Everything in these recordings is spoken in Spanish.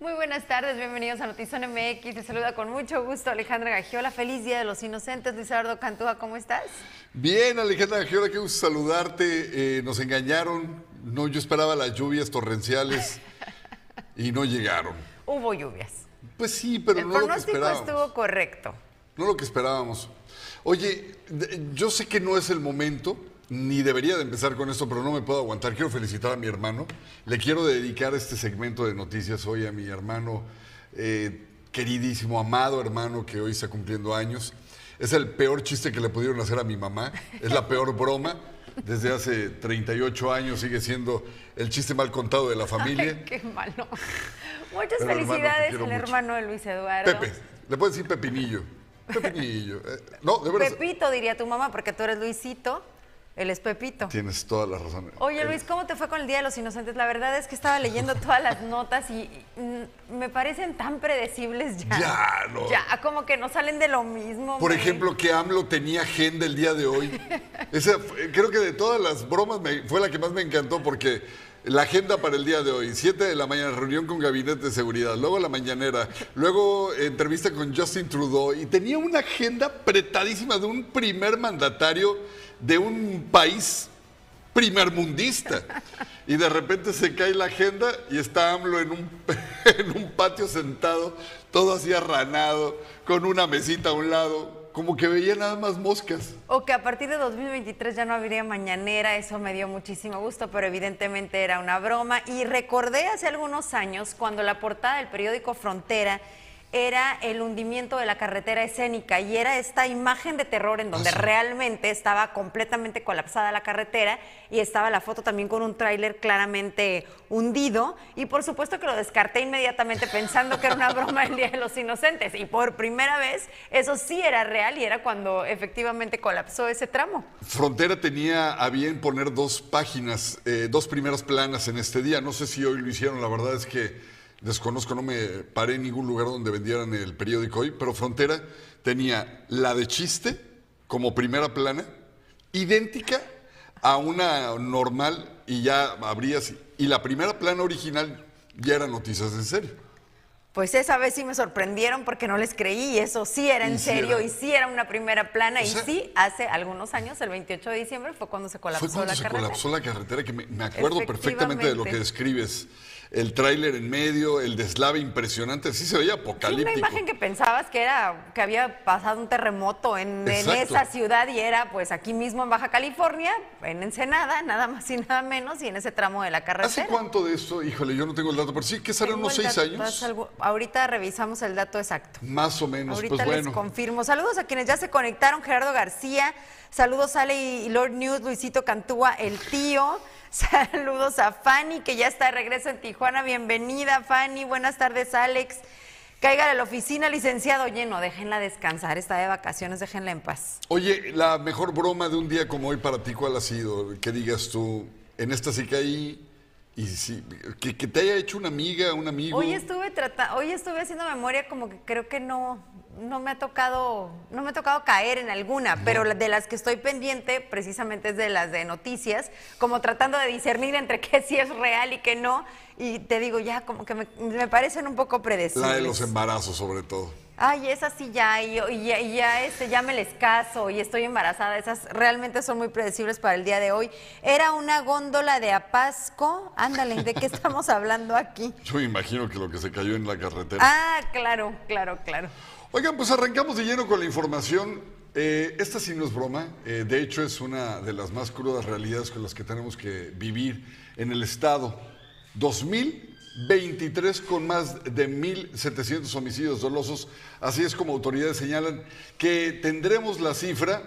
Muy buenas tardes, bienvenidos a Notizón MX. Te saluda con mucho gusto Alejandra Gagiola. Feliz Día de los Inocentes. Luis Eduardo Cantúa, ¿cómo estás? Bien, Alejandra Gagiola, qué gusto saludarte. Eh, nos engañaron. No, yo esperaba las lluvias torrenciales y no llegaron. Hubo lluvias. Pues sí, pero El no lo que pronóstico esperábamos. estuvo correcto. No lo que esperábamos. Oye, yo sé que no es el momento, ni debería de empezar con esto, pero no me puedo aguantar. Quiero felicitar a mi hermano. Le quiero dedicar este segmento de noticias hoy a mi hermano, eh, queridísimo, amado hermano, que hoy está cumpliendo años. Es el peor chiste que le pudieron hacer a mi mamá. Es la peor broma. Desde hace 38 años sigue siendo el chiste mal contado de la familia. Ay, qué malo. Muchas Pero, hermano, felicidades quiero al mucho. hermano de Luis Eduardo. Pepe, le puedes decir Pepinillo. Pepinillo. Eh, no, de verdad. Pepito, diría tu mamá, porque tú eres Luisito. Él es Pepito. Tienes toda la razón. Oye Luis, ¿cómo te fue con el Día de los Inocentes? La verdad es que estaba leyendo todas las notas y, me parecen tan predecibles ya. Ya, no. Ya, como que no salen de lo mismo. Por ejemplo, que AMLO tenía agenda el día de hoy. Esa creo que de todas las bromas me- fue la que más me encantó porque la agenda para el día de hoy, 7 de la mañana, reunión con gabinete de seguridad, luego la mañanera, luego entrevista con Justin Trudeau y tenía una agenda apretadísima de un primer mandatario de un país primermundista. Y de repente se cae la agenda y está AMLO en un, en un patio sentado, todo así arranado, con una mesita a un lado, como que veía nada más moscas. O que a partir de 2023 ya no habría mañanera, eso me dio muchísimo gusto, pero evidentemente era una broma. Y recordé hace algunos años cuando la portada del periódico Frontera era el hundimiento de la carretera escénica y era esta imagen de terror en donde Ah, sí. realmente estaba completamente colapsada la carretera y estaba la foto también con un tráiler claramente hundido y por supuesto que lo descarté inmediatamente pensando que era una broma del Día de los Inocentes y por primera vez eso sí era real y era cuando efectivamente colapsó ese tramo. Frontera tenía a bien poner dos páginas, eh, dos primeras planas en este día. No sé si hoy lo hicieron, la verdad es que desconozco, no me paré en ningún lugar donde vendieran el periódico hoy, pero Frontera tenía la de chiste como primera plana, idéntica a una normal y ya habría así. Y la primera plana original ya era noticias en serio. Pues esa vez sí me sorprendieron porque no les creí y eso sí era en Y sí serio era. y sí era una primera plana O y sí hace algunos años, el 28 de diciembre fue cuando se colapsó Fue cuando la se carretera. colapsó la carretera, que me, me acuerdo perfectamente de lo que describes. El tráiler en medio, el deslave impresionante, sí se veía Sí, una apocalíptico. imagen que pensabas que era que había pasado un terremoto en, esa ciudad y era pues aquí mismo en Baja California, en Ensenada, nada más y nada menos, y en ese tramo de la carretera. ¿Hace cuánto de esto? Híjole, yo no tengo el dato, pero sí que serán unos seis dato, años. ¿estás algo- ahorita revisamos el dato exacto. Más o menos, Ahorita pues les bueno. confirmo. Saludos a quienes ya se conectaron, Gerardo García, saludos Ale y Lord News, Luisito Cantúa, el tío. Saludos a Fanny, que ya está de regreso en Tijuana. Bienvenida, Fanny. Buenas tardes, Alex. Caiga a la oficina, licenciado lleno. Déjenla descansar, está de vacaciones, déjenla en paz. Oye, la mejor broma de un día como hoy para ti, ¿cuál ha sido? Que digas tú, en esta sí caí y sí, que, que te haya hecho una amiga, un amigo. Hoy estuve trata- hoy estuve haciendo memoria como que creo que no, no me ha tocado, no me ha tocado caer en alguna, pero la- de las que estoy pendiente precisamente es de las de noticias, como tratando de discernir entre qué sí es real y qué no, y te digo ya como que me, me parecen un poco predecibles. La de los embarazos, sobre todo. Ay, esas sí ya, y, y ya, y ya, este, ya me les caso y estoy embarazada. Esas realmente son muy predecibles para el día de hoy. Era una góndola de Apasco. Ándale, ¿de qué estamos hablando aquí? Yo me imagino que lo que se cayó en la carretera. Ah, claro, claro, claro. Oigan, pues arrancamos de lleno con la información. Eh, esta sí no es broma. Eh, de hecho, es una de las más crudas realidades con las que tenemos que vivir en el Estado. 2023 con más de 1.700 homicidios dolosos. Así es como autoridades señalan que tendremos la cifra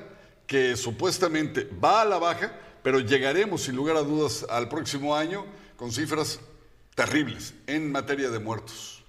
que supuestamente va a la baja, pero llegaremos sin lugar a dudas al próximo año con cifras terribles en materia de muertos.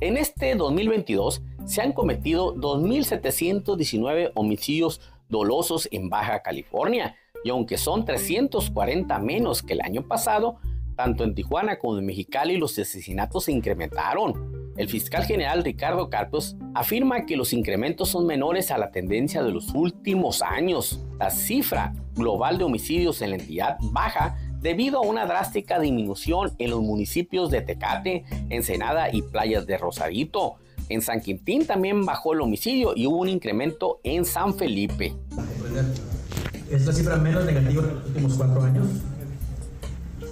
En este 2022 se han cometido 2.719 homicidios dolosos en Baja California y aunque son 340 menos que el año pasado, tanto en Tijuana como en Mexicali los asesinatos se incrementaron. El fiscal general Ricardo Carpos afirma que los incrementos son menores a la tendencia de los últimos años. La cifra global de homicidios en la entidad baja debido a una drástica disminución en los municipios de Tecate, Ensenada y Playas de Rosarito. En San Quintín también bajó el homicidio y hubo un incremento en San Felipe. Es la cifra menos negativa de los últimos cuatro años.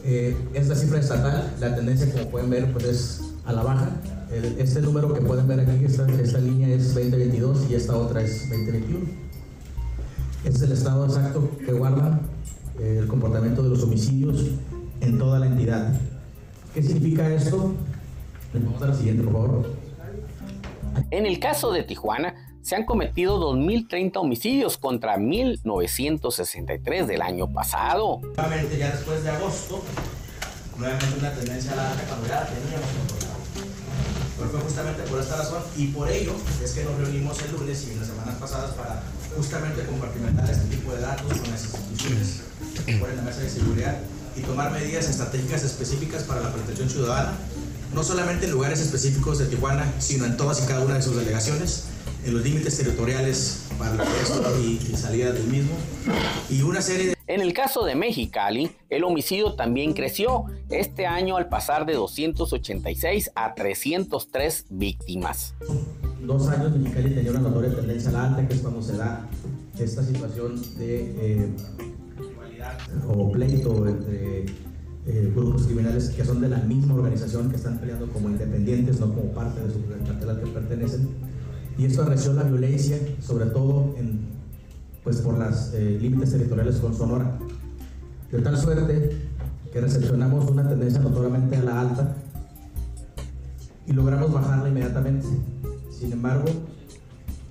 Eh, es la cifra estatal. La tendencia, como pueden ver, pues es a la baja. este número que pueden ver aquí, esta, esta línea es 2022 y esta otra es 2021. Este es el estado exacto que guarda el comportamiento de los homicidios en toda la entidad. ¿Qué significa esto? Vamos a la siguiente, por favor. En el caso de Tijuana, se han cometido 2.030 homicidios contra 1.963 del año pasado. Nuevamente, ya después de agosto, nuevamente una tendencia a la alta cuando ya teníamos Pero fue justamente por esta razón y por ello es que nos reunimos el lunes y en las semanas pasadas para justamente compartimentar este tipo de datos con las instituciones que ponen la mesa de seguridad y tomar medidas estratégicas específicas para la protección ciudadana no solamente en lugares específicos de Tijuana, sino en todas y cada una de sus delegaciones, en los límites territoriales para el resto y, salida del mismo, y una serie de... En el caso de Mexicali, el homicidio también creció este año al pasar de 286 a 303 víctimas. Dos años Mexicali tenía una notoria tendencia a la alta, que es cuando se da esta situación de eh, o pleito entre eh, grupos criminales que son de la misma organización, que están peleando como independientes, no como parte de su cartel al que pertenecen. Y esto arreció la violencia, sobre todo pues por los eh, límites territoriales con Sonora. De tal suerte que recepcionamos una tendencia notoriamente a la alta y logramos bajarla inmediatamente. Sin embargo,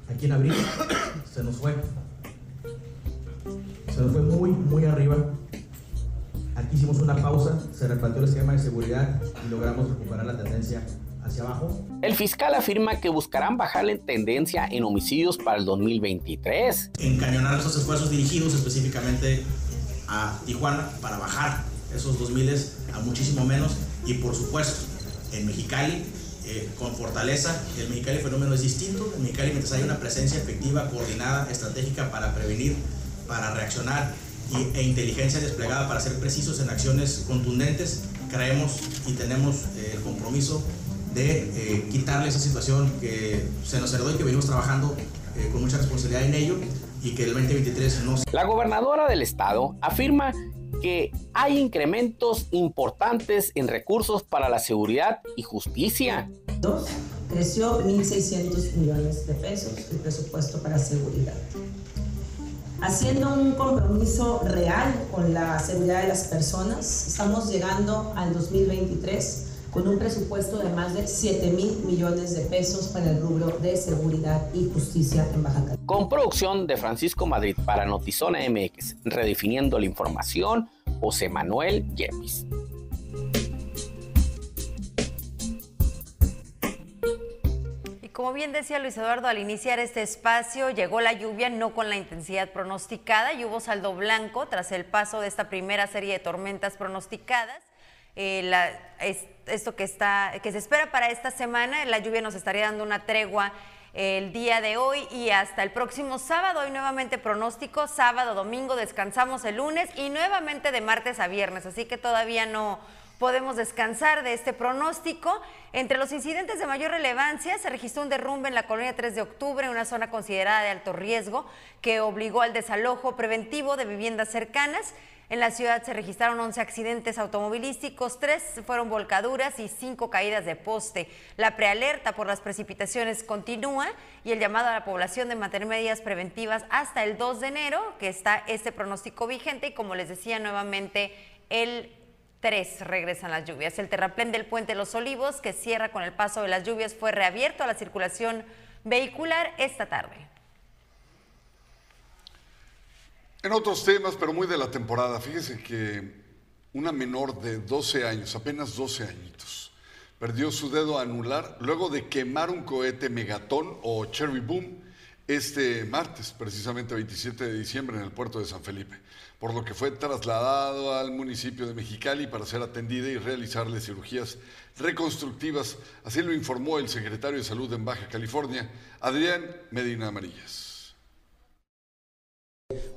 aquí en abril se nos fue. Se nos fue muy, muy arriba Aquí hicimos una pausa, se replanteó el esquema de seguridad y logramos recuperar la tendencia hacia abajo. El fiscal afirma que buscarán bajar la tendencia en homicidios para el 2023. Encañonar esos esfuerzos dirigidos específicamente a Tijuana para bajar esos 2000 a muchísimo menos y por supuesto en Mexicali eh, con fortaleza. El Mexicali fenómeno es distinto. En Mexicali mientras hay una presencia efectiva, coordinada, estratégica para prevenir, para reaccionar e inteligencia desplegada para ser precisos en acciones contundentes, creemos y tenemos eh, el compromiso de eh, quitarle esa situación que se nos heredó y que venimos trabajando eh, con mucha responsabilidad en ello y que el 2023 no... La gobernadora del estado afirma que hay incrementos importantes en recursos para la seguridad y justicia. Dos, creció 1.600 millones de pesos el presupuesto para seguridad haciendo un compromiso real con la seguridad de las personas. Estamos llegando al 2023 con un presupuesto de más de 7 mil millones de pesos para el rubro de seguridad y justicia en Baja California. Con producción de Francisco Madrid para Notizona MX, redefiniendo la información, José Manuel Yepis. Como bien decía Luis Eduardo al iniciar este espacio, llegó la lluvia no con la intensidad pronosticada y hubo saldo blanco tras el paso de esta primera serie de tormentas pronosticadas. Eh, esto que, está, que se espera para esta semana, la lluvia nos estaría dando una tregua el día de hoy y hasta el próximo sábado. Hoy nuevamente pronóstico, sábado, domingo, descansamos el lunes y nuevamente de martes a viernes, así que todavía no podemos descansar de este pronóstico. Entre los incidentes de mayor relevancia se registró un derrumbe en la colonia 3 de octubre, una zona considerada de alto riesgo, que obligó al desalojo preventivo de viviendas cercanas. En la ciudad se registraron 11 accidentes automovilísticos, 3 fueron volcaduras y 5 caídas de poste. La prealerta por las precipitaciones continúa y el llamado a la población de mantener medidas preventivas hasta el 2 de enero, que está este pronóstico vigente y como les decía nuevamente el Tres regresan las lluvias. El terraplén del puente Los Olivos, que cierra con el paso de las lluvias, fue reabierto a la circulación vehicular esta tarde. En otros temas, pero muy de la temporada, fíjese que una menor de 12 años, apenas 12 añitos, perdió su dedo anular luego de quemar un cohete Megatón o Cherry Boom este martes, precisamente 27 de diciembre, en el puerto de San Felipe, por lo que fue trasladado al municipio de Mexicali para ser atendida y realizarle cirugías reconstructivas. Así lo informó el secretario de Salud en Baja California, Adrián Medina Amarillas.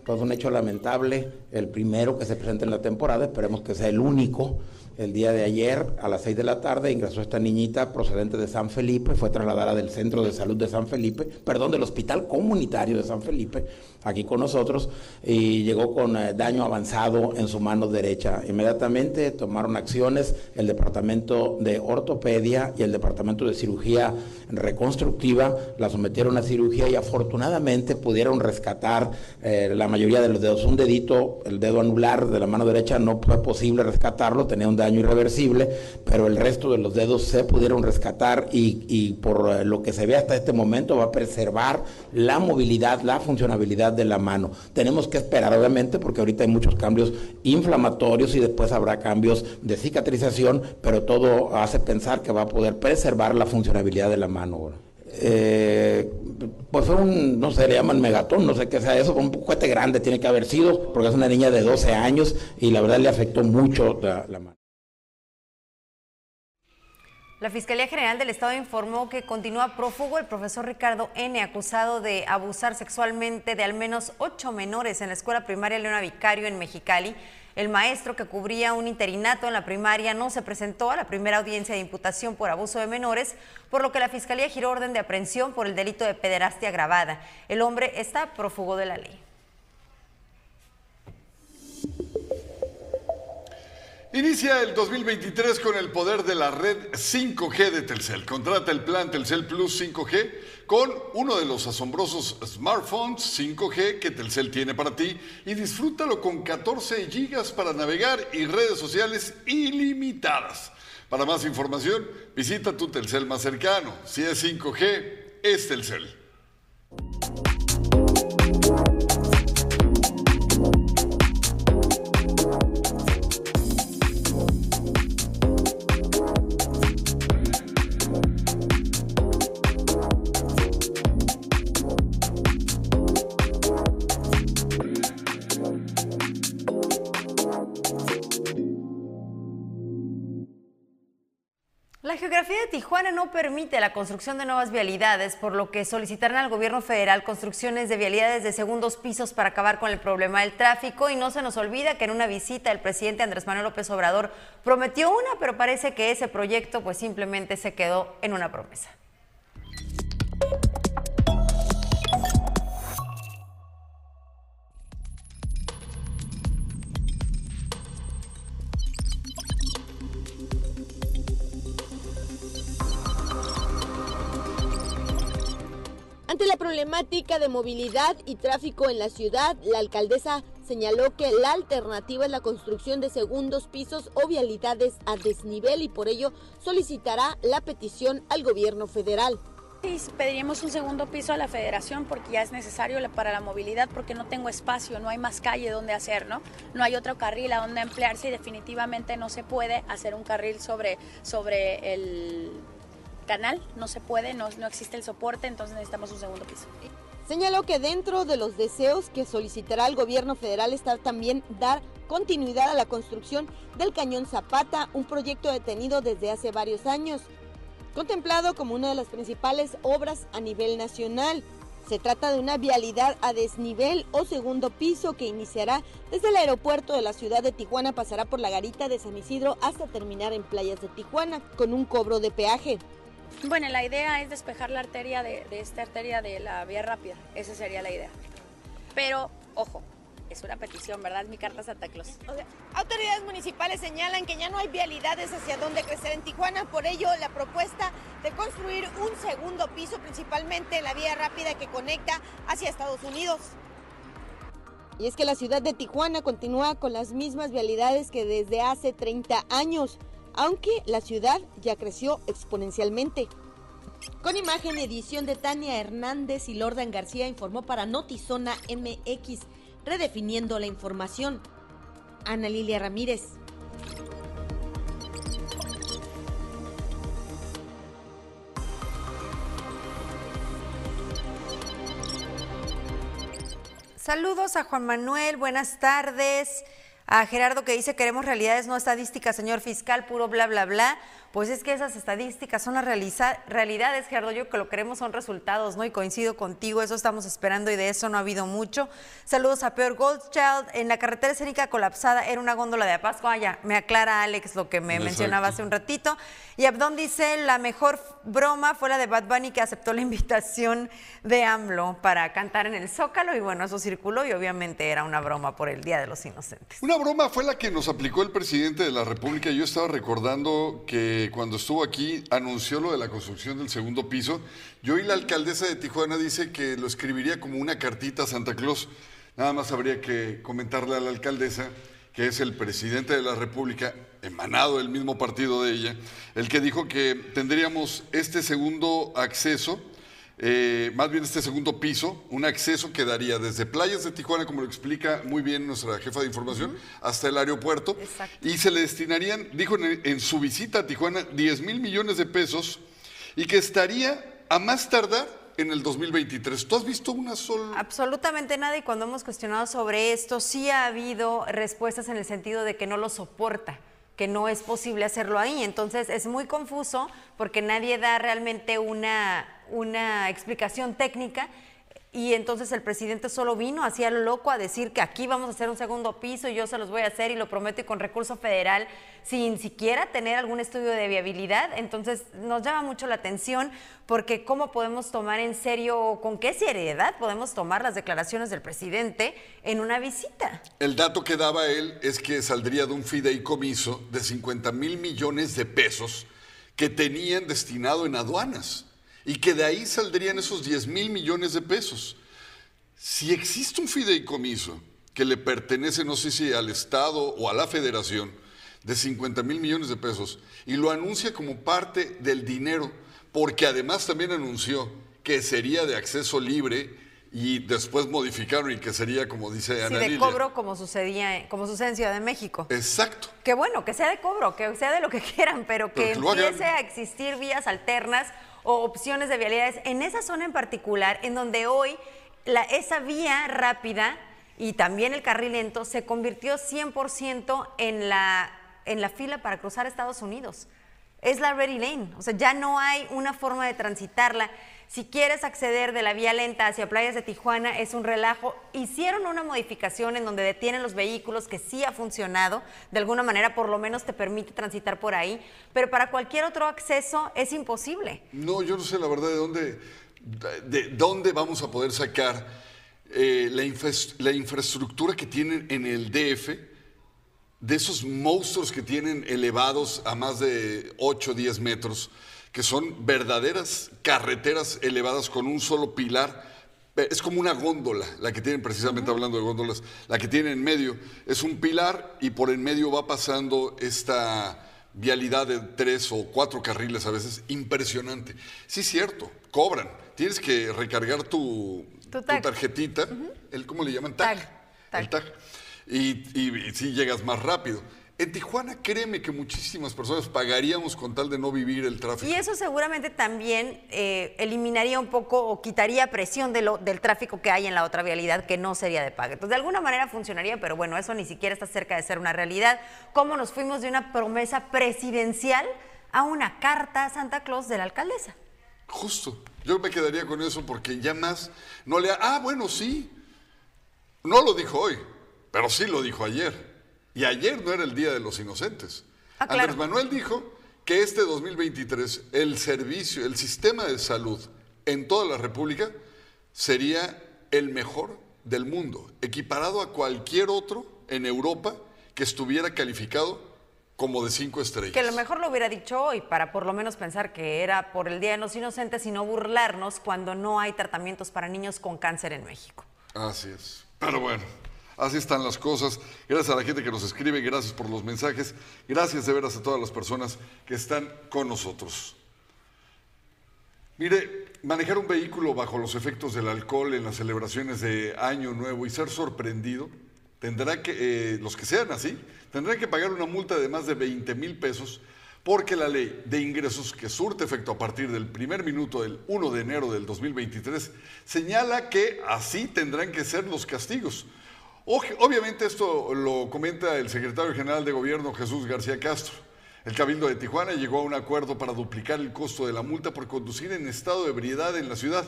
Pues un hecho lamentable, el primero que se presenta en la temporada, esperemos que sea el único el día de ayer, a las 6 de la tarde, ingresó esta niñita procedente de San Felipe, fue trasladada del Centro de Salud de San Felipe, perdón, del Hospital Comunitario de San Felipe, aquí con nosotros, y llegó con eh, daño avanzado en su mano derecha. Inmediatamente tomaron acciones el Departamento de Ortopedia y el Departamento de Cirugía Reconstructiva, la sometieron a cirugía y afortunadamente pudieron rescatar eh, la mayoría de los dedos. Un dedito, el dedo anular de la mano derecha, no fue posible rescatarlo, tenía un daño irreversible, pero el resto de los dedos se pudieron rescatar y, por eh, lo que se ve hasta este momento va a preservar la movilidad, la funcionabilidad de la mano. Tenemos que esperar, obviamente, porque ahorita hay muchos cambios inflamatorios y después habrá cambios de cicatrización, pero todo hace pensar que va a poder preservar la funcionabilidad de la mano. Eh, pues fue un, no sé, le llaman megatón, no sé qué sea eso, un cohete grande tiene que haber sido, porque es una niña de 12 años y la verdad le afectó mucho la mano. La Fiscalía General del Estado informó que continúa prófugo el profesor Ricardo N., acusado de abusar sexualmente de al menos ocho menores en la escuela primaria Leona Vicario en Mexicali. El maestro que cubría un interinato en la primaria no se presentó a la primera audiencia de imputación por abuso de menores, por lo que la Fiscalía giró orden de aprehensión por el delito de pederastia agravada. El hombre está prófugo de la ley. Inicia el 2023 con el poder de la red 5G de Telcel. Contrata el plan Telcel Plus 5G con uno de los asombrosos smartphones 5G que Telcel tiene para ti y disfrútalo con 14 gigas para navegar y redes sociales ilimitadas. Para más información, visita tu Telcel más cercano. Si es 5G, es Telcel. La geografía de Tijuana no permite la construcción de nuevas vialidades, por lo que solicitarán al gobierno federal construcciones de vialidades de segundos pisos para acabar con el problema del tráfico. Y no se nos olvida que en una visita el presidente Andrés Manuel López Obrador prometió una, pero parece que ese proyecto pues simplemente se quedó en una promesa. Problemática de movilidad y tráfico en la ciudad, la alcaldesa señaló que la alternativa es la construcción de segundos pisos o vialidades a desnivel y por ello solicitará la petición al gobierno federal. pediríamos un segundo piso a la federación porque ya es necesario para la movilidad porque no tengo espacio, no hay más calle donde hacer, ¿no? No hay otro carril a donde emplearse y definitivamente no se puede hacer un carril sobre, sobre el canal, no se puede, no, no existe el soporte, entonces necesitamos un segundo piso. Señaló que dentro de los deseos que solicitará el gobierno federal está también dar continuidad a la construcción del cañón Zapata, un proyecto detenido desde hace varios años, contemplado como una de las principales obras a nivel nacional. Se trata de una vialidad a desnivel o segundo piso que iniciará desde el aeropuerto de la ciudad de Tijuana, pasará por la garita de San Isidro hasta terminar en playas de Tijuana, con un cobro de peaje. Bueno, la idea es despejar la arteria de, esta arteria de la vía rápida. Esa sería la idea. Pero, ojo, es una petición, ¿verdad? Mi carta Santa Claus. autoridades municipales señalan que ya no hay vialidades hacia dónde crecer en Tijuana, por ello la propuesta de construir un segundo piso, principalmente la vía rápida que conecta hacia Estados Unidos. Y es que la ciudad de Tijuana continúa con las mismas vialidades que desde hace 30 años aunque la ciudad ya creció exponencialmente. Con imagen edición de Tania Hernández y Lordan García informó para Notizona MX, redefiniendo la información. Ana Lilia Ramírez. Saludos a Juan Manuel, buenas tardes. A Gerardo que dice queremos realidades, no estadísticas, señor fiscal, puro bla, bla, bla. Pues es que esas estadísticas son las realidades, Gerardo. Yo que lo queremos son resultados, ¿no? Y coincido contigo, eso estamos esperando y de eso no ha habido mucho. Saludos a Peor Goldchild. En la carretera escénica colapsada era una góndola de Apasco. Ah, ya, me aclara Alex lo que me mencionaba hace un ratito. Y Abdón dice, la mejor broma fue la de Bad Bunny que aceptó la invitación de AMLO para cantar en el Zócalo. Y bueno, eso circuló y obviamente era una broma por el Día de los Inocentes. Una broma fue la que nos aplicó el presidente de la República. Yo estaba recordando que cuando estuvo aquí anunció lo de la construcción del segundo piso. Yo y la alcaldesa de Tijuana dice que lo escribiría como una cartita a Santa Claus. Nada más habría que comentarle a la alcaldesa que es el presidente de la República, emanado del mismo partido de ella, el que dijo que tendríamos este segundo acceso eh, más bien este segundo piso, un acceso que daría desde playas de Tijuana, como lo explica muy bien nuestra jefa de información, hasta el aeropuerto. Y se le destinarían, dijo en, su visita a Tijuana, 10 mil millones de pesos y que estaría a más tardar en el 2023. ¿Tú has visto una sola? Absolutamente nada y cuando hemos cuestionado sobre esto, sí ha habido respuestas en el sentido de que no lo soporta que no es posible hacerlo ahí. Entonces es muy confuso porque nadie da realmente una, una explicación técnica y entonces el presidente solo vino hacía lo loco a decir que aquí vamos a hacer un segundo piso y yo se los voy a hacer y lo prometo con recurso federal sin siquiera tener algún estudio de viabilidad. Entonces nos llama mucho la atención porque cómo podemos tomar en serio, con qué seriedad podemos tomar las declaraciones del presidente en una visita. El dato que daba él es que saldría de un fideicomiso de 50 mil millones de pesos que tenían destinado en aduanas y que de ahí saldrían esos 10 mil millones de pesos. Si existe un fideicomiso que le pertenece, no sé si al Estado o a la Federación, de 50 mil millones de pesos, y lo anuncia como parte del dinero, porque además también anunció que sería de acceso libre y después modificaron y que sería como dice Ana Sí, de cobro como sucedía, como sucede en Ciudad de México. Exacto. Que bueno, que sea de cobro, que sea de lo que quieran, pero que, empiece a existir vías alternas o opciones de vialidades en esa zona en particular, en donde hoy la, esa vía rápida y también el carril lento se convirtió 100% en la, en la fila para cruzar Estados Unidos. Es la Ready Lane, o sea, ya no hay una forma de transitarla. Si quieres acceder de la vía lenta hacia playas de Tijuana, es un relajo. Hicieron una modificación en donde detienen los vehículos, que sí ha funcionado. De alguna manera, por lo menos te permite transitar por ahí. Pero para cualquier otro acceso es imposible. No, yo no sé la verdad de dónde, de dónde vamos a poder sacar eh, la, la infraestructura que tienen en el DF de esos monstruos que tienen elevados a más de 8 o 10 metros que son verdaderas carreteras elevadas con un solo pilar. Es como una góndola, la que tienen precisamente hablando de góndolas, la que tienen en medio. Es un pilar y por en medio va pasando esta vialidad de tres o cuatro carriles a veces, impresionante. Sí, cierto, cobran. Tienes que recargar tu, tarjetita, el, ¿cómo le llaman? Tag. El tag. Y, y, y sí llegas más rápido. En Tijuana, créeme que muchísimas personas pagaríamos con tal de no vivir el tráfico. Y eso seguramente también eh, eliminaría un poco o quitaría presión de lo, del tráfico que hay en la otra vialidad que no sería de pago. Entonces, de alguna manera funcionaría, pero bueno, eso ni siquiera está cerca de ser una realidad. ¿Cómo nos fuimos de una promesa presidencial a una carta a Santa Claus de la alcaldesa? Justo. Yo me quedaría con eso porque ya más no le... Ah, bueno, sí. No lo dijo hoy, pero sí lo dijo ayer. Y ayer no era el Día de los Inocentes. Ah, Andrés Manuel dijo que este 2023 el servicio, el sistema de salud en toda la República sería el mejor del mundo, equiparado a cualquier otro en Europa que estuviera calificado como de cinco estrellas. Que lo mejor lo hubiera dicho hoy, para por lo menos pensar que era por el Día de los Inocentes y no burlarnos cuando no hay tratamientos para niños con cáncer en México. Así es. Pero bueno, Así están las cosas. Gracias a la gente que nos escribe, gracias por los mensajes, gracias de veras a todas las personas que están con nosotros. Mire, manejar un vehículo bajo los efectos del alcohol en las celebraciones de Año Nuevo y ser sorprendido, tendrá que, eh, los que sean así, tendrán que pagar una multa de más de 20 mil pesos porque la ley de ingresos que surte efecto a partir del primer minuto del 1 de enero del 2023 señala que así tendrán que ser los castigos. Obviamente esto lo comenta el secretario general de gobierno Jesús García Castro. El Cabildo de Tijuana llegó a un acuerdo para duplicar el costo de la multa por conducir en estado de ebriedad en la ciudad.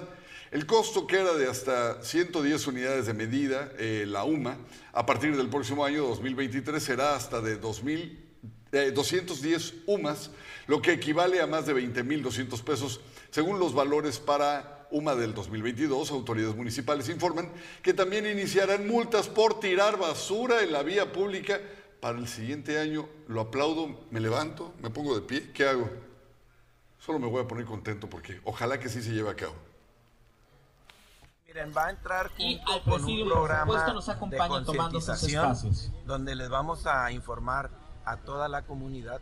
El costo que era de hasta 110 unidades de medida, eh, la UMA, a partir del próximo año 2023 será hasta de 2000 210 eh, UMAS, lo que equivale a más de 20.200 pesos, según los valores para UMA del 2022. Autoridades municipales informan que también iniciarán multas por tirar basura en la vía pública para el siguiente año. Lo aplaudo, me levanto, me pongo de pie, ¿qué hago? Solo me voy a poner contento porque ojalá que sí se lleve a cabo. Miren, va a entrar con un programa de concientización donde les vamos a informar a toda la comunidad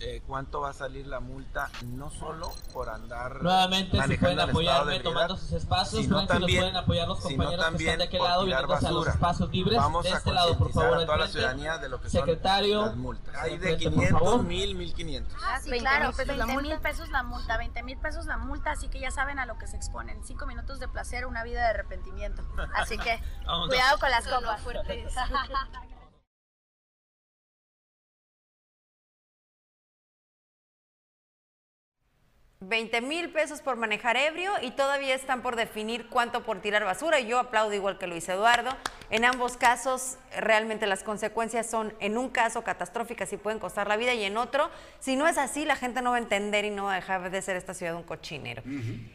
eh, cuánto va a salir la multa, no solo por andar. Nuevamente, si pueden apoyarme tomando sus espacios, sino también, pueden apoyar los compañeros que están de aquel lado y a los espacios libres. Vamos de este a lado, por favor, a toda la ciudadanía de lo que Secretario, son las multas. Hay de 500, 1000, 1500. Ah, sí, claro, 20 mil pesos la multa, 20 mil pesos la multa, así que ya saben a lo que se exponen. Cinco minutos de placer, una vida de arrepentimiento. Así que, cuidado con las copas. 20 mil pesos por manejar ebrio y todavía están por definir cuánto por tirar basura. Y yo aplaudo igual que Luis Eduardo. En ambos casos, realmente las consecuencias son, en un caso, catastróficas y pueden costar la vida, y en otro, si no es así, la gente no va a entender y no va a dejar de ser esta ciudad un cochinero.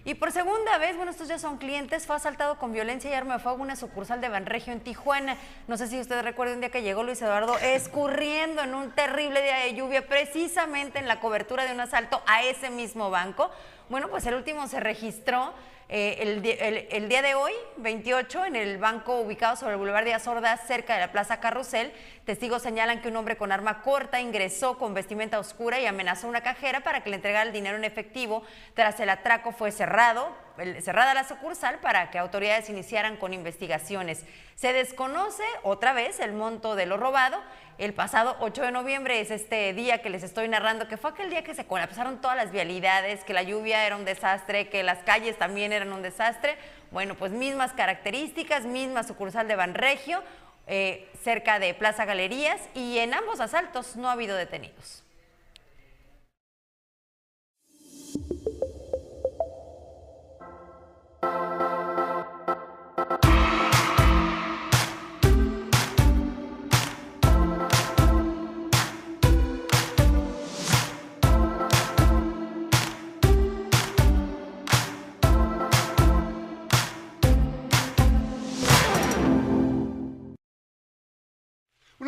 Y por segunda vez, bueno, estos ya son clientes, fue asaltado con violencia y arma de fuego una sucursal de Banregio en Tijuana. No sé si usted recuerda un día que llegó Luis Eduardo escurriendo en un terrible día de lluvia, precisamente en la cobertura de un asalto a ese mismo banco. Bueno, pues el último se registró eh, el, día de hoy, 28, en el banco ubicado sobre el Boulevard de Azordas, cerca de la Plaza Carrusel, testigos señalan que un hombre con arma corta ingresó con vestimenta oscura y amenazó a una cajera para que le entregara el dinero en efectivo. Tras el atraco fue cerrado, cerrada la sucursal para que autoridades iniciaran con investigaciones. Se desconoce otra vez el monto de lo robado el pasado 8 de noviembre es este día que les estoy narrando, que fue aquel día que se colapsaron todas las vialidades, que la lluvia era un desastre, que las calles también eran un desastre. Bueno, pues mismas características, misma sucursal de Banregio, eh, cerca de Plaza Galerías, y en ambos asaltos no ha habido detenidos.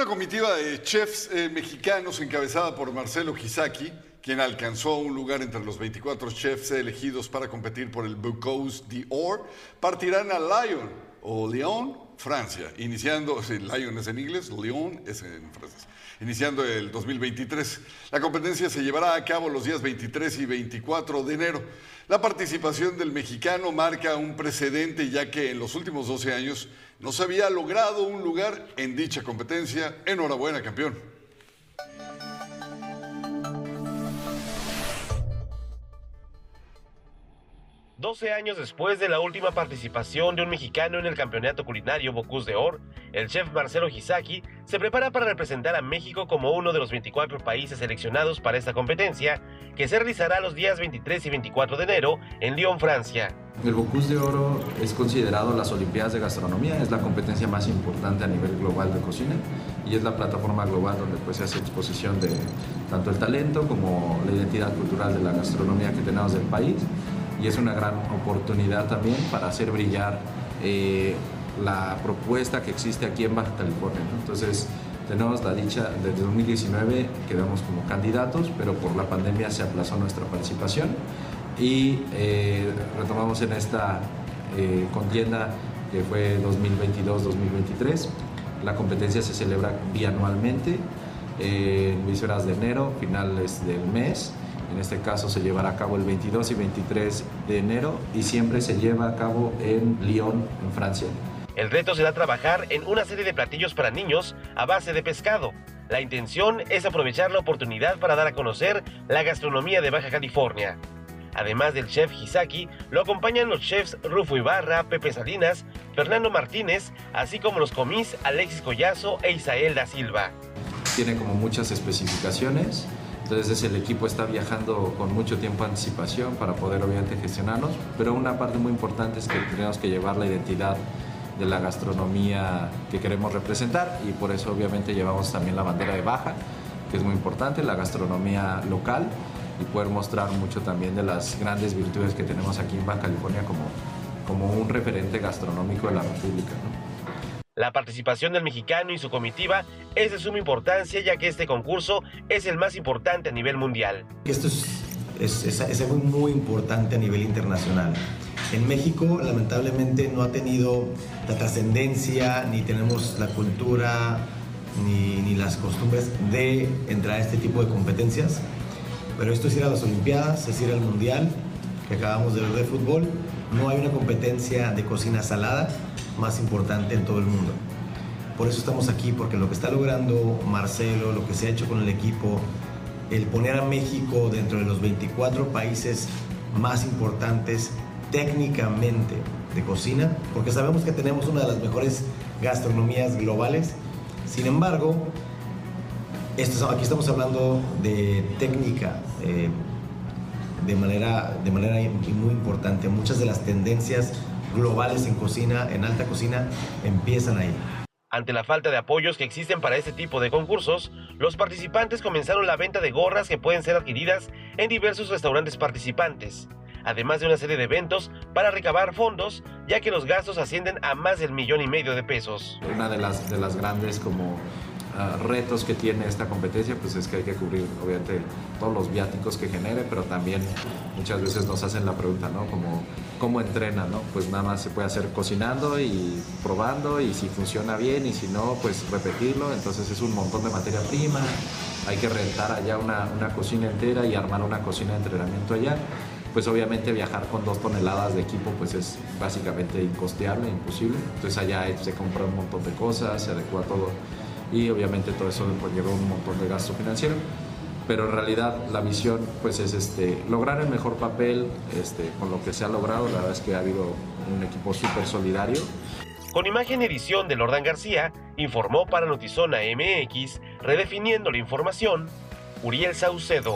Comitiva de chefs eh, mexicanos encabezada por Marcelo Kisaki, quien alcanzó un lugar entre los 24 chefs elegidos para competir por el Bocuse d'Or, partirán a Lyon o Lyon, Francia, iniciando, si Lyon es en inglés, Lyon es en francés, iniciando el 2023. La competencia se llevará a cabo los días 23 y 24 de enero. La participación del mexicano marca un precedente ya que en los últimos 12 años no se había logrado un lugar en dicha competencia. Enhorabuena, campeón. 12 años después de la última participación de un mexicano en el campeonato culinario Bocuse de Or, el chef Marcelo Hisaki se prepara para representar a México como uno de los 24 países seleccionados para esta competencia, que se realizará los días 23 y 24 de enero en Lyon, Francia. El Bocuse de Oro es considerado las Olimpiadas de Gastronomía, es la competencia más importante a nivel global de cocina y es la plataforma global donde pues, se hace exposición de tanto el talento como la identidad cultural de la gastronomía que tenemos del país y es una gran oportunidad también para hacer brillar eh, la propuesta que existe aquí en Baja California. Entonces, tenemos la dicha, desde 2019 quedamos como candidatos, pero por la pandemia se aplazó nuestra participación y eh, retomamos en esta eh, contienda que fue 2022-2023. La competencia se celebra bianualmente en vísperas de enero, finales del mes en este caso se llevará a cabo el 22 y 23 de enero y siempre se lleva a cabo en Lyon, en Francia. El reto será trabajar en una serie de platillos para niños a base de pescado. La intención es aprovechar la oportunidad para dar a conocer la gastronomía de Baja California. Además del chef Hisaki, lo acompañan los chefs Rufo Ibarra, Pepe Salinas, Fernando Martínez, así como los comis Alexis Collazo e Isael da Silva. Tiene como muchas especificaciones, entonces el equipo está viajando con mucho tiempo de anticipación para poder obviamente gestionarnos, pero una parte muy importante es que tenemos que llevar la identidad de la gastronomía que queremos representar y por eso obviamente llevamos también la bandera de Baja, que es muy importante, la gastronomía local y poder mostrar mucho también de las grandes virtudes que tenemos aquí en Baja California como, como un referente gastronómico de la República. La participación del mexicano y su comitiva es de suma importancia ya que este concurso es el más importante a nivel mundial. Esto es, es, es muy importante a nivel internacional. En México lamentablemente no ha tenido la trascendencia, ni tenemos la cultura, ni, ni, las costumbres de entrar a este tipo de competencias. Pero esto es ir a las Olimpiadas, es ir al Mundial, que acabamos de ver de fútbol. No hay una competencia de cocina salada más importante en todo el mundo. Por eso estamos aquí, porque lo que está logrando Marcelo, lo que se ha hecho con el equipo, el poner a México dentro de los 24 países más importantes técnicamente de cocina, porque sabemos que tenemos una de las mejores gastronomías globales. Sin embargo, esto, aquí estamos hablando de técnica eh, de, manera, de manera muy importante. Muchas de las tendencias globales en cocina, en alta cocina, empiezan ahí. Ante la falta de apoyos que existen para este tipo de concursos, los participantes comenzaron la venta de gorras que pueden ser adquiridas en diversos restaurantes participantes, además de una serie de eventos para recabar fondos, ya que los gastos ascienden a más del millón y medio de pesos. Una de las, de las grandes como retos que tiene esta competencia, pues es que hay que cubrir obviamente todos los viáticos que genere, pero también muchas veces nos hacen la pregunta, ¿no? Como, ¿cómo entrena, no? Pues nada más se puede hacer cocinando y probando y si funciona bien y si no, pues repetirlo, entonces es un montón de materia prima, hay que rentar allá una, una cocina entera y armar una cocina de entrenamiento allá pues obviamente viajar con dos toneladas de equipo pues es básicamente incosteable, imposible. Entonces allá se compra un montón de cosas, se adecua todo y obviamente todo eso conlleva un montón de gasto financiero pero en realidad la visión pues es este, lograr el mejor papel este, con lo que se ha logrado. La verdad es que ha habido un equipo súper solidario. Con imagen y edición de Lordan García, informó para Notizona MX, redefiniendo la información, Uriel Saucedo.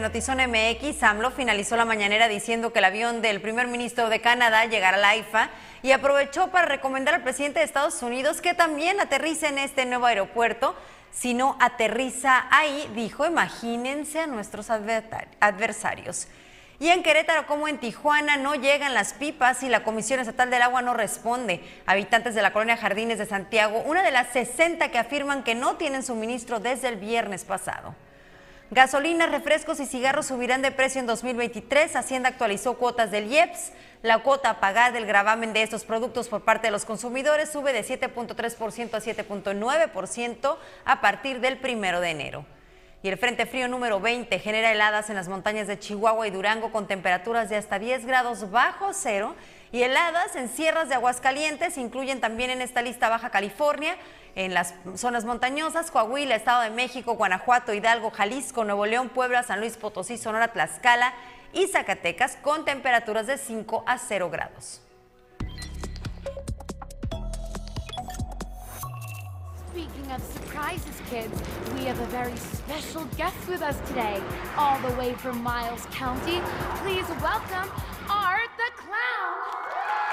Notizón MX, AMLO finalizó la mañanera diciendo que el avión del primer ministro de Canadá llegará a la IFA y aprovechó para recomendar al presidente de Estados Unidos que también aterrice en este nuevo aeropuerto. Si no aterriza ahí, dijo, imagínense a nuestros adversarios. Y en Querétaro como en Tijuana no llegan las pipas y la Comisión Estatal del Agua no responde. Habitantes de la colonia Jardines de Santiago, una de las 60 que afirman que no tienen suministro desde el viernes pasado. Gasolina, refrescos y cigarros subirán de precio en 2023. Hacienda actualizó cuotas del IEPS. La cuota a pagar del gravamen de estos productos por parte de los consumidores sube de 7.3% a 7.9% a partir del primero de enero. Y el Frente Frío número 20 genera heladas en las montañas de Chihuahua y Durango con temperaturas de hasta 10 grados bajo cero y heladas en sierras de Aguascalientes. Incluyen también en esta lista Baja California, en las zonas montañosas, Coahuila, Estado de México, Guanajuato, Hidalgo, Jalisco, Nuevo León, Puebla, San Luis Potosí, Sonora, Tlaxcala y Zacatecas con temperaturas de 5 a 0 grados. Speaking of surprises, kids, we have a very special guest with us today, all the way from Miles County. Please welcome Art the Clown.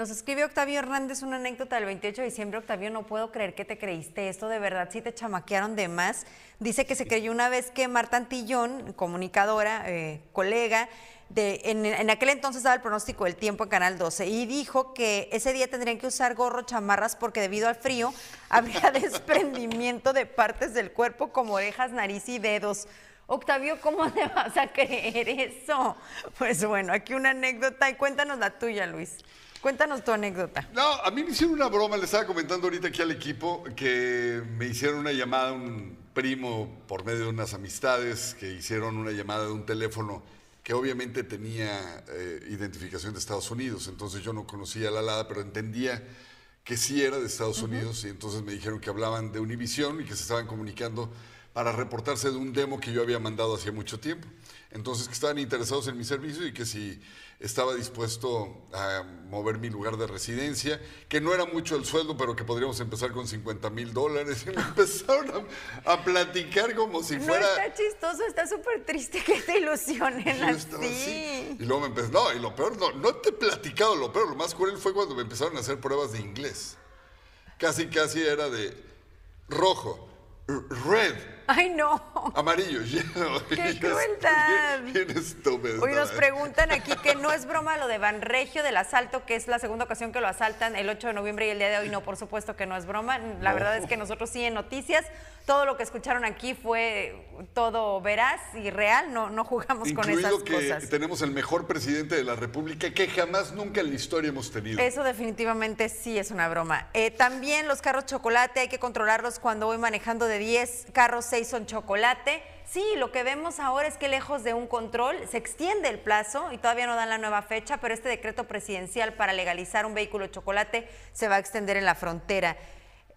Nos escribe Octavio Hernández una anécdota del 28 de diciembre. Octavio, no puedo creer que te creíste esto, de verdad, sí te chamaquearon de más. Dice que se creyó una vez que Marta Antillón, comunicadora, eh, colega, de, en, aquel entonces daba el pronóstico del tiempo en Canal 12 y dijo que ese día tendrían que usar gorro, chamarras, porque debido al frío habría desprendimiento de partes del cuerpo como orejas, nariz y dedos. Octavio, ¿cómo te vas a creer eso? Pues bueno, aquí una anécdota y cuéntanos la tuya, Luis. Cuéntanos tu anécdota. No, a mí me hicieron una broma, le estaba comentando ahorita aquí al equipo que me hicieron una llamada, un primo por medio de unas amistades, que hicieron una llamada de un teléfono que obviamente tenía eh, identificación de Estados Unidos, entonces yo no conocía la LADA, pero entendía que sí era de Estados Unidos y entonces me dijeron que hablaban de Univision y que se estaban comunicando para reportarse de un demo que yo había mandado hacía mucho tiempo. Entonces que estaban interesados en mi servicio y que si estaba dispuesto a mover mi lugar de residencia, que no era mucho el sueldo, pero que podríamos empezar con 50 mil dólares. Y me empezaron a, platicar como si fuera... No, está chistoso, está súper triste que te ilusionen así. Y luego me empezó, no, y lo peor, no, no te he platicado lo peor, lo más cruel fue cuando me empezaron a hacer pruebas de inglés. Casi, casi era de rojo, red, Ay, no. Amarillo. ¡Qué crueldad! Hoy nos preguntan aquí que no es broma lo de Banregio del asalto, que es la segunda ocasión que lo asaltan el 8 de noviembre y el día de hoy. No, por supuesto que no es broma. La verdad es que nosotros sí en noticias, todo lo que escucharon aquí fue todo veraz y real. No, no jugamos con esas que cosas. tenemos el mejor presidente de la República que jamás nunca en la historia hemos tenido. Eso definitivamente sí es una broma. Eh, también los carros chocolate hay que controlarlos cuando voy manejando de 10 carros, 6 son chocolate. Sí, lo que vemos ahora es que lejos de un control se extiende el plazo y todavía no dan la nueva fecha, pero este decreto presidencial para legalizar un vehículo chocolate se va a extender en la frontera.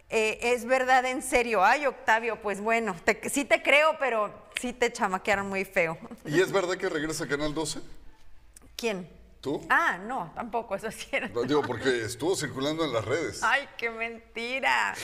Eh, es verdad, en serio. Ay, Octavio, pues bueno, sí te creo, pero sí te chamaquearon muy feo. ¿Y es verdad que regresa a Canal 12? ¿Quién? ¿Tú? Ah, no, tampoco, eso es cierto. digo, porque estuvo circulando en las redes. Ay, qué mentira.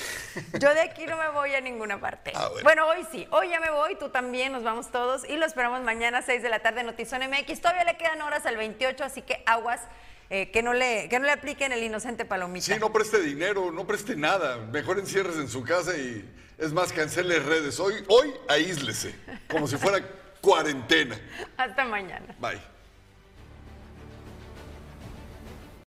Yo de aquí no me voy a ninguna parte. Ah, bueno. hoy sí, hoy ya me voy, tú también, nos vamos todos y lo esperamos mañana a 6 de la tarde en Notizón MX. Todavía le quedan horas al 28, así que aguas. Eh, que, no le, que no le apliquen el inocente palomita. Sí, no preste dinero, no preste nada. Mejor encierres en su casa y, es más, cancele redes. Hoy, hoy aíslese, como si fuera cuarentena. Hasta mañana. Bye.